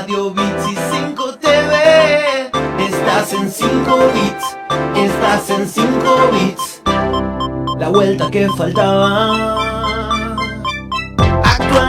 Radio Bits y 5 TV. Estás en 5 bits, estás en 5 bits. La vuelta que faltaba.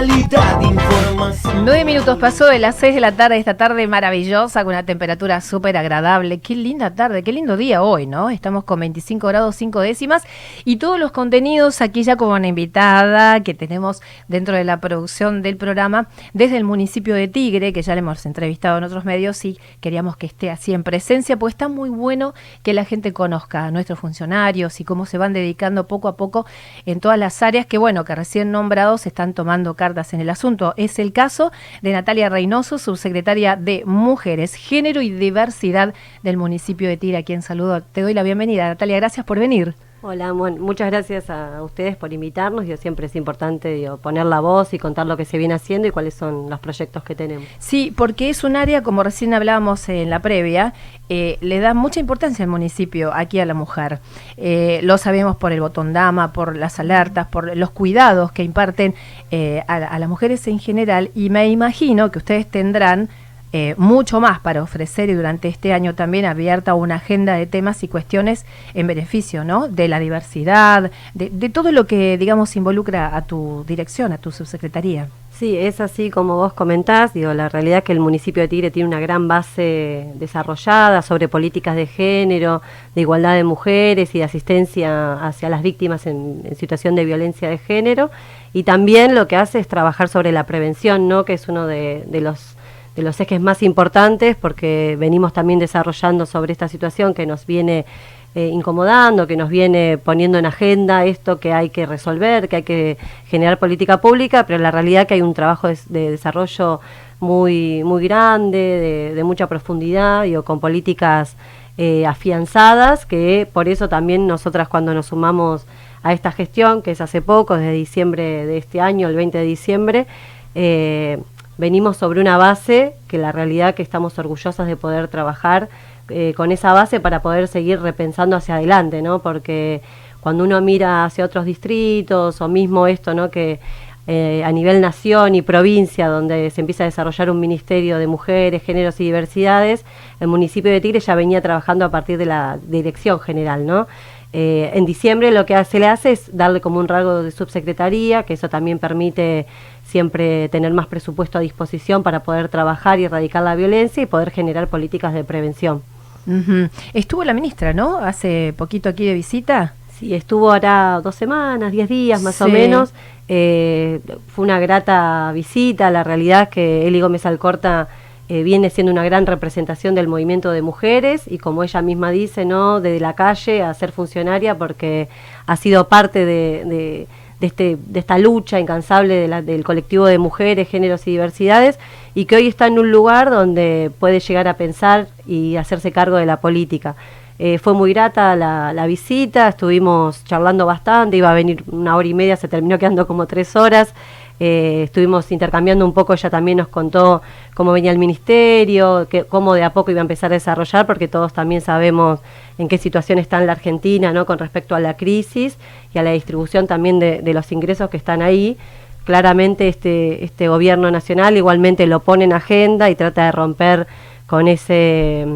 Actualidad, información. Nueve minutos pasó de las seis de la tarde, esta tarde maravillosa, con una temperatura súper agradable. Qué linda tarde, qué lindo día hoy, ¿no? Estamos con 25 grados 5 décimas y todos los contenidos aquí ya como una invitada que tenemos dentro de la producción del programa desde el municipio de Tigre, que ya le hemos entrevistado en otros medios y queríamos que esté así en presencia, pues está muy bueno que la gente conozca a nuestros funcionarios y cómo se van dedicando poco a poco en todas las áreas que, bueno, que recién nombrados están tomando en el asunto. Es el caso de Natalia Reynoso, subsecretaria de Mujeres, Género y Diversidad del municipio de Tira, a quien saludo. Te doy la bienvenida, Natalia, gracias por venir. Hola, bueno, muchas gracias a ustedes por invitarnos. Yo siempre es importante poner la voz y contar lo que se viene haciendo y cuáles son los proyectos que tenemos. Sí, porque es un área, como recién hablábamos en la previa, eh, le da mucha importancia al municipio aquí a la mujer. Eh, lo sabemos por el botón dama, por las alertas, por los cuidados que imparten eh, a las mujeres en general y me imagino que ustedes tendrán eh, mucho más para ofrecer y durante este año también abierta una agenda de temas y cuestiones en beneficio ¿no? de la diversidad, de, de todo lo que, digamos, involucra a tu dirección, a tu subsecretaría. Sí, es así como vos comentás, digo, la realidad es que el municipio de Tigre tiene una gran base desarrollada sobre políticas de género, de igualdad de mujeres y de asistencia hacia las víctimas en, situación de violencia de género, y también lo que hace es trabajar sobre la prevención, ¿no? que es uno de los de los ejes más importantes porque venimos también desarrollando sobre esta situación que nos viene eh, incomodando, que nos viene poniendo en agenda esto que hay que resolver, que hay que generar política pública, pero la realidad que hay un trabajo de, de desarrollo muy, muy grande, de, de mucha profundidad, digo, con políticas eh, afianzadas, que por eso también nosotras cuando nos sumamos a esta gestión, que es hace poco, desde diciembre de este año, el 20 de diciembre, eh, venimos sobre una base que la realidad que estamos orgullosas de poder trabajar eh, con esa base para poder seguir repensando hacia adelante, ¿no? Porque cuando uno mira hacia otros distritos o mismo esto, ¿no? Que eh, a nivel nación y provincia, donde se empieza a desarrollar un ministerio de mujeres, géneros y diversidades, el municipio de Tigre ya venía trabajando a partir de la dirección general, ¿no? Eh, en diciembre lo que se le hace es darle como un rasgo de subsecretaría, que eso también permite siempre tener más presupuesto a disposición para poder trabajar y erradicar la violencia y poder generar políticas de prevención. Uh -huh. Estuvo la ministra, ¿no? Hace poquito aquí de visita. Sí, estuvo ahora dos semanas, diez días más sí. o menos. Eh, fue una grata visita. La realidad es que Eli Gómez Alcorta eh, viene siendo una gran representación del movimiento de mujeres y como ella misma dice, ¿no? Desde la calle a ser funcionaria porque ha sido parte de, de de, este, de esta lucha incansable de la, del colectivo de mujeres, géneros y diversidades, y que hoy está en un lugar donde puede llegar a pensar y hacerse cargo de la política. Eh, fue muy grata la, la, visita, estuvimos charlando bastante, iba a venir una hora y media, se terminó quedando como tres horas. Eh, estuvimos intercambiando un poco, ella también nos contó cómo venía el ministerio, que, cómo de a poco iba a empezar a desarrollar, porque todos también sabemos en qué situación está en la Argentina ¿no? con respecto a la crisis y a la distribución también de, de los ingresos que están ahí. Claramente este, este gobierno nacional igualmente lo pone en agenda y trata de romper con, ese,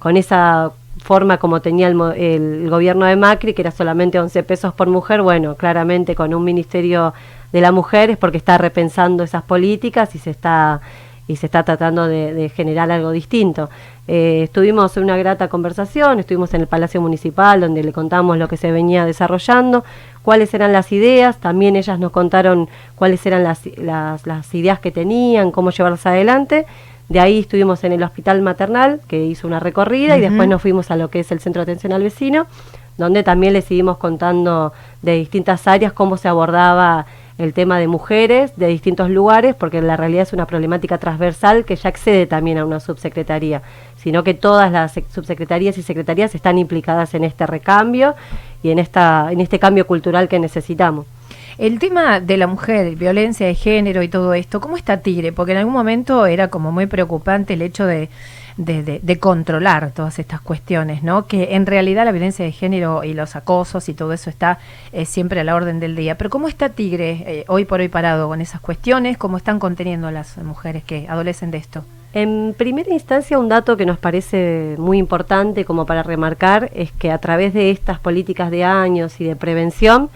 con esa forma como tenía el, el, gobierno de Macri, que era solamente 11 pesos por mujer, bueno, claramente con un ministerio de la mujer es porque está repensando esas políticas y se está y se está tratando de, generar algo distinto. Eh, estuvimos en una grata conversación, estuvimos en el Palacio Municipal donde le contamos lo que se venía desarrollando, cuáles eran las ideas, también ellas nos contaron cuáles eran las, las, las ideas que tenían, cómo llevarlas adelante. De ahí estuvimos en el hospital maternal, que hizo una recorrida, uh -huh. y después nos fuimos a lo que es el centro de atención al vecino, donde también le seguimos contando de distintas áreas cómo se abordaba el tema de mujeres de distintos lugares, porque la realidad es una problemática transversal que ya accede también a una subsecretaría, sino que todas las subsecretarías y secretarías están implicadas en este recambio y en, esta, en este cambio cultural que necesitamos. El tema de la mujer, violencia de género y todo esto, ¿cómo está Tigre? Porque en algún momento era como muy preocupante el hecho de, controlar todas estas cuestiones, ¿no? Que en realidad la violencia de género y los acosos y todo eso está eh, siempre a la orden del día. Pero ¿cómo está Tigre eh, hoy por hoy parado con esas cuestiones? ¿Cómo están conteniendo las mujeres que adolecen de esto? En primera instancia, un dato que nos parece muy importante como para remarcar es que a través de estas políticas de años y de prevención,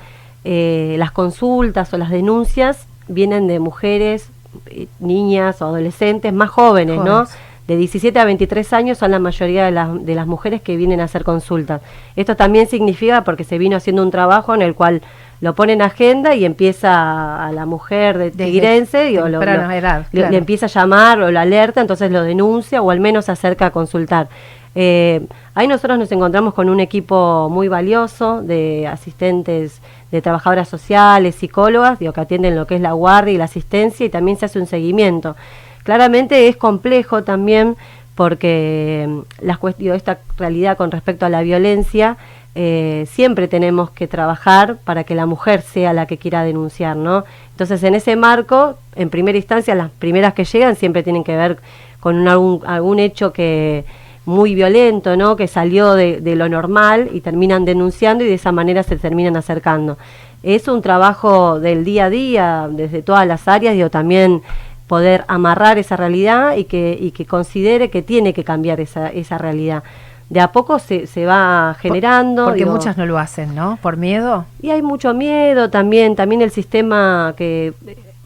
eh, las consultas o las denuncias vienen de mujeres, eh, niñas o adolescentes más jóvenes, ¿no? De 17 a 23 años son la mayoría de las, de las mujeres que vienen a hacer consultas. Esto también significa porque se vino haciendo un trabajo en el cual lo pone en agenda y empieza a la mujer de Tigrense y lo, le empieza a llamar o lo alerta, entonces lo denuncia o al menos se acerca a consultar. Eh, ahí nosotros nos encontramos con un equipo muy valioso de asistentes, de trabajadoras sociales, psicólogas, digo, que atienden lo que es la guardia y la asistencia y también se hace un seguimiento. Claramente es complejo también porque mm, la cuestión, esta realidad con respecto a la violencia, eh, siempre tenemos que trabajar para que la mujer sea la que quiera denunciar, ¿no? Entonces, en ese marco, en primera instancia, las primeras que llegan siempre tienen que ver con algún, algún hecho que muy violento, ¿no? Que salió de, lo normal y terminan denunciando y de esa manera se terminan acercando. Es un trabajo del día a día, desde todas las áreas, digo, también poder amarrar esa realidad y que, y que considere que tiene que cambiar esa, esa realidad. De a poco se, se va generando. Porque muchas no lo hacen, ¿no? ¿Por miedo? Y hay mucho miedo también, también el sistema que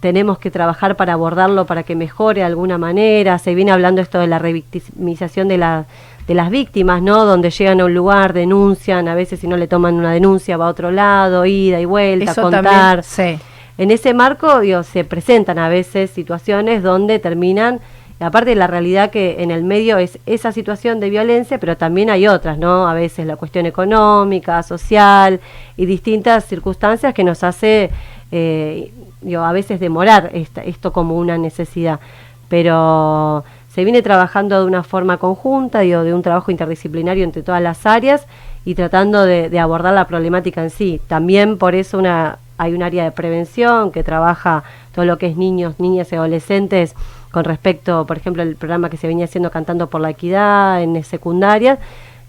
tenemos que trabajar para abordarlo para que mejore de alguna manera. Se viene hablando esto de la revictimización de, la, de las víctimas, ¿no? Donde llegan a un lugar, denuncian, a veces si no le toman una denuncia va a otro lado, ida y vuelta, contar. sí. En ese marco digo, se presentan a veces situaciones donde terminan, aparte de la realidad que en el medio es esa situación de violencia, pero también hay otras, ¿no? A veces la cuestión económica, social y distintas circunstancias que nos hace eh, a veces demorar esto como una necesidad, pero se viene trabajando de una forma conjunta, digo, de un trabajo interdisciplinario entre todas las áreas y tratando de, abordar la problemática en sí. También por eso una, hay un área de prevención que trabaja todo lo que es niños, niñas y adolescentes con respecto, por ejemplo, el programa que se venía haciendo Cantando por la Equidad en secundaria,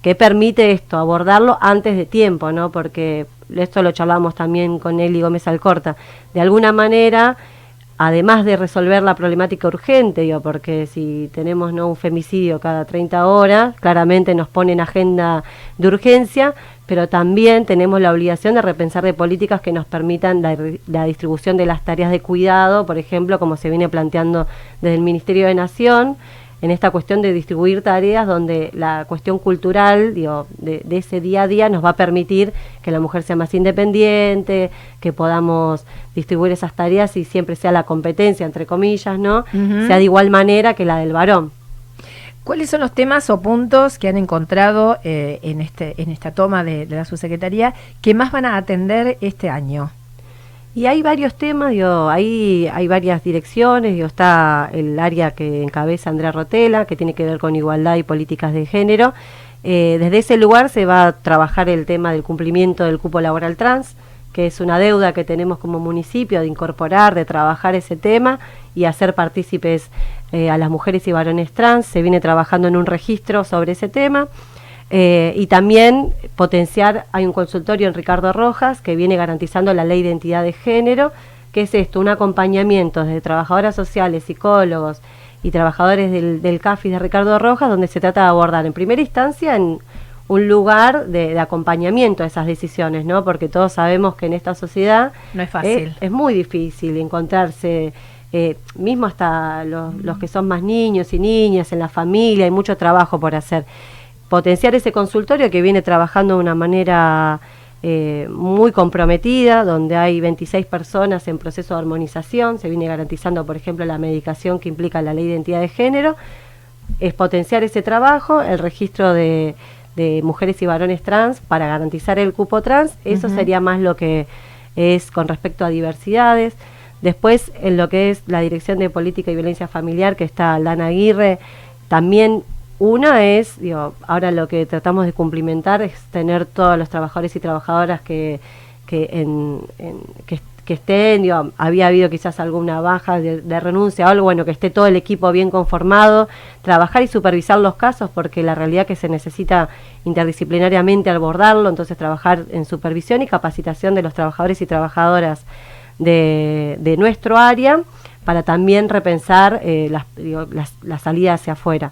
que permite esto, abordarlo antes de tiempo, ¿no? Porque esto lo charlamos también con Eli Gómez Alcorta, de alguna manera, además de resolver la problemática urgente, digo, porque si tenemos ¿no? un femicidio cada 30 horas, claramente nos pone en agenda de urgencia, pero también tenemos la obligación de repensar de políticas que nos permitan la, la, distribución de las tareas de cuidado, por ejemplo, como se viene planteando desde el Ministerio de Nación, en esta cuestión de distribuir tareas donde la cuestión cultural digo, de, ese día a día nos va a permitir que la mujer sea más independiente, que podamos distribuir esas tareas y siempre sea la competencia, entre comillas, ¿no? Sea de igual manera que la del varón. ¿Cuáles son los temas o puntos que han encontrado eh, en, este, en esta toma de, de la subsecretaría que más van a atender este año? Y hay varios temas, digo, hay, hay varias direcciones, está el área que encabeza Andrea Rotela, que tiene que ver con igualdad y políticas de género. Eh, desde ese lugar se va a trabajar el tema del cumplimiento del cupo laboral trans, que es una deuda que tenemos como municipio de incorporar, de trabajar ese tema y hacer partícipes eh, a las mujeres y varones trans. Se viene trabajando en un registro sobre ese tema. Eh, y también potenciar, hay un consultorio en Ricardo Rojas que viene garantizando la ley de identidad de género, que es esto, un acompañamiento de trabajadoras sociales, psicólogos y trabajadores del, del CAFI de Ricardo Rojas, donde se trata de abordar en primera instancia en un lugar de, acompañamiento a esas decisiones, ¿no? Porque todos sabemos que en esta sociedad no es fácil. Es, muy difícil encontrarse, eh, mismo hasta los, los que son más niños y niñas en la familia, hay mucho trabajo por hacer potenciar ese consultorio que viene trabajando de una manera eh, muy comprometida, donde hay 26 personas en proceso de armonización, se viene garantizando, por ejemplo, la medicación que implica la ley de identidad de género, es potenciar ese trabajo, el registro de, mujeres y varones trans para garantizar el cupo trans, eso sería más lo que es con respecto a diversidades. Después, en lo que es la Dirección de Política y Violencia Familiar, que está Lana Aguirre, también una es, digo, ahora lo que tratamos de cumplimentar es tener todos los trabajadores y trabajadoras que, que, en, que, estén, digo, había habido quizás alguna baja de, renuncia o algo, bueno, que esté todo el equipo bien conformado, trabajar y supervisar los casos, porque la realidad que se necesita interdisciplinariamente abordarlo, entonces trabajar en supervisión y capacitación de los trabajadores y trabajadoras de, nuestro área para también repensar eh, las, la salida hacia afuera.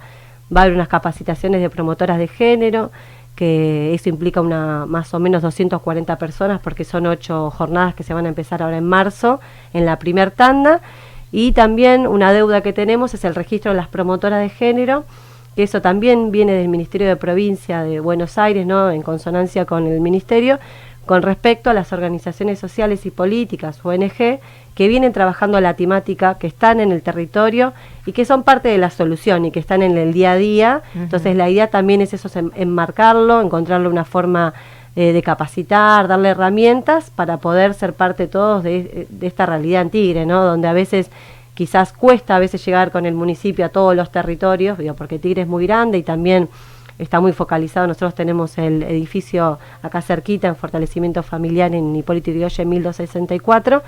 Va a haber unas capacitaciones de promotoras de género, que eso implica una más o menos 240 personas porque son ocho jornadas que se van a empezar ahora en marzo en la primer tanda y también una deuda que tenemos es el registro de las promotoras de género que eso también viene del Ministerio de Provincia de Buenos Aires, ¿no? en consonancia con el Ministerio, con respecto a las organizaciones sociales y políticas, ONG, que vienen trabajando la temática, que están en el territorio y que son parte de la solución y que están en el día a día. Entonces la idea también es eso, enmarcarlo, encontrarle una forma eh, de capacitar, darle herramientas para poder ser parte todos de, de, esta realidad en Tigre, ¿no? donde a veces quizás cuesta a veces llegar con el municipio a todos los territorios, digo, porque Tigre es muy grande y también está muy focalizado. Nosotros tenemos el edificio acá cerquita en fortalecimiento familiar en Hipólito Yrigoyen 1264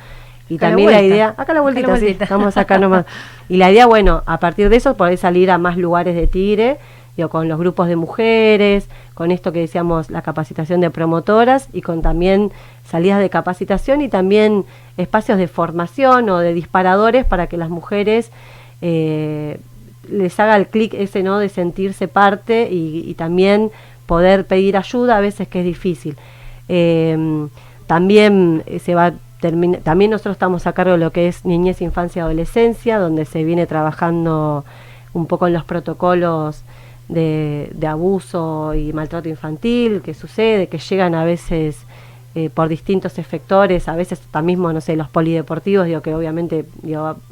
y también la, idea, acá la vueltita, acá Sí, estamos acá nomás. Y la idea, bueno, a partir de eso poder salir a más lugares de Tigre, digo, con los grupos de mujeres, con esto que decíamos, la capacitación de promotoras y con también salidas de capacitación y también espacios de formación o de disparadores para que las mujeres eh, les haga el clic ese no de sentirse parte y, también poder pedir ayuda a veces que es difícil. Em, también eh, se va también nosotros estamos a cargo de lo que es niñez, infancia, adolescencia, donde se viene trabajando un poco en los protocolos de, de abuso y maltrato infantil que sucede, que llegan a veces eh, por distintos efectores, a veces también, no sé, los polideportivos, digo que obviamente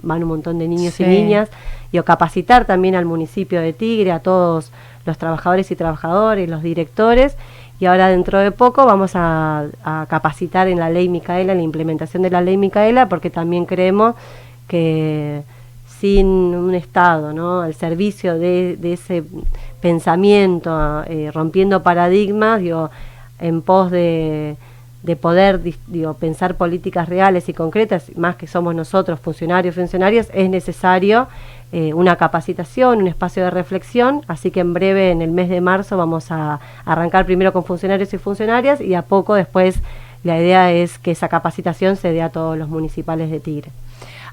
van un montón de niños y niñas, digo, capacitar también al municipio de Tigre, a todos los trabajadores y trabajadores, los directores, y ahora dentro de poco vamos a, capacitar en la ley Micaela, en la implementación de la ley Micaela, porque también creemos que sin un Estado, ¿no? al servicio de, ese pensamiento, eh, rompiendo paradigmas, digo, en pos de de poder digo, pensar políticas reales y concretas, más que somos nosotros funcionarios funcionarias, es necesario eh, una capacitación, un espacio de reflexión, así que en breve, en el mes de marzo, vamos a arrancar primero con funcionarios y funcionarias y a poco después la idea es que esa capacitación se dé a todos los municipales de Tigre.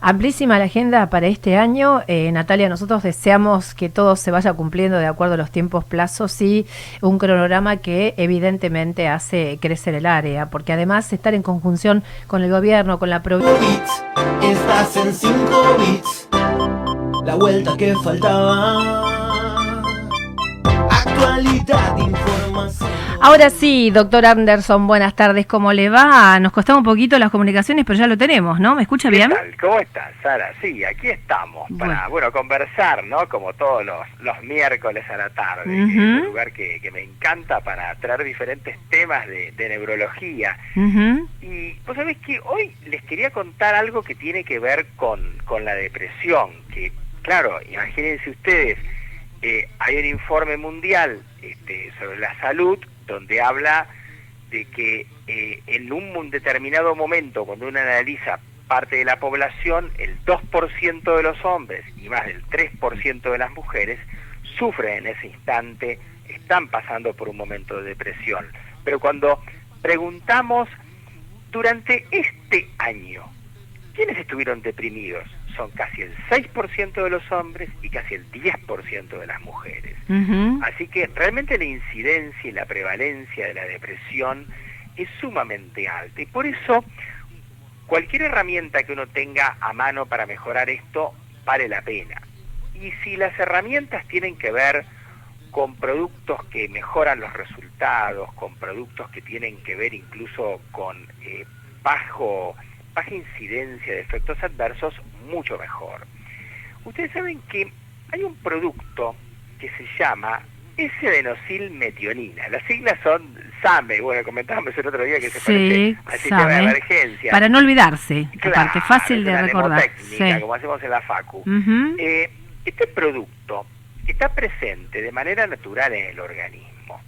Amplísima la agenda para este año. Eh, Natalia, nosotros deseamos que todo se vaya cumpliendo de acuerdo a los tiempos, plazos y un cronograma que evidentemente hace crecer el área, porque además estar en conjunción con el gobierno, con la provincia. Estás en 5 bits, la vuelta que faltaba. Actualidad. Ahora sí, doctor Anderson, buenas tardes, ¿cómo le va? Nos costaba un poquito las comunicaciones, pero ya lo tenemos, ¿no? ¿Me escucha bien? ¿Cómo estás, Sara? Sí, aquí estamos para, bueno, conversar, ¿no? Como todos los, los miércoles a la tarde, es un lugar que, que, me encanta para traer diferentes temas de, neurología. Y vos sabés que hoy les quería contar algo que tiene que ver con, con la depresión, que, claro, imagínense ustedes, eh, hay un informe mundial este, sobre la salud donde habla de que eh, en un determinado momento, cuando uno analiza parte de la población, el 2% de los hombres y más del 3% de las mujeres sufren en ese instante, están pasando por un momento de depresión. Pero cuando preguntamos durante este año, ¿quiénes estuvieron deprimidos? Son casi el 6% de los hombres y casi el 10% de las mujeres. Así que realmente la incidencia y la prevalencia de la depresión es sumamente alta y por eso cualquier herramienta que uno tenga a mano para mejorar esto vale la pena. Y si las herramientas tienen que ver con productos que mejoran los resultados, con productos que tienen que ver incluso con eh, bajo baja incidencia de efectos adversos, mucho mejor. Ustedes saben que hay un producto que se llama S-adenosil metionina. Las siglas son SAME. Bueno, comentábamos el otro día que se parece al sistema de emergencia. Para no olvidarse, aparte, fácil de recordar. como hacemos en la FACU. Eh, este producto está presente de manera natural en el organismo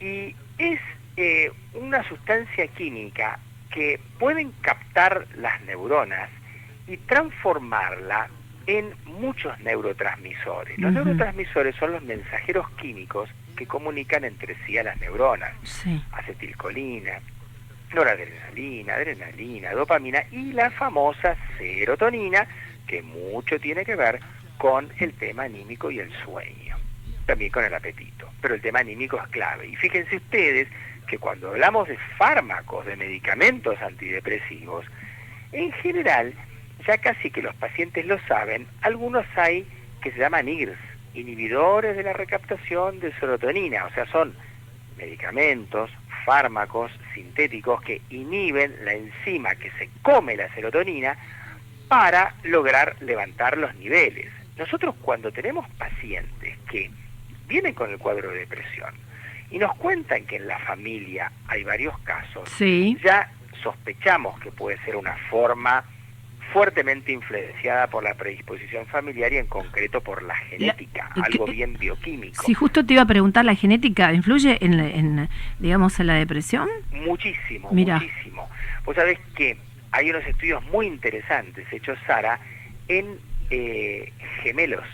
y es eh, una sustancia química que pueden captar las neuronas y transformarla en muchos neurotransmisores. Los neurotransmisores son los mensajeros químicos que comunican entre sí a las neuronas. Acetilcolina, noradrenalina, adrenalina, dopamina y la famosa serotonina, que mucho tiene que ver con el tema anímico y el sueño, también con el apetito, pero el tema anímico es clave. Y fíjense ustedes que cuando hablamos de fármacos, de medicamentos antidepresivos, en general, ya casi que los pacientes lo saben, algunos hay que se llaman IRS, inhibidores de la recaptación de serotonina, o sea, son medicamentos, fármacos sintéticos que inhiben la enzima que se come la serotonina para lograr levantar los niveles. Nosotros cuando tenemos pacientes que vienen con el cuadro de depresión y nos cuentan que en la familia hay varios casos, ya sospechamos que puede ser una forma fuertemente influenciada por la predisposición familiar y en concreto por la genética, algo bien bioquímico. Si justo te iba a preguntar, ¿la genética influye en, digamos, en la depresión? Muchísimo, muchísimo. Vos sabés que hay unos estudios muy interesantes hechos, Sara, en eh, gemelos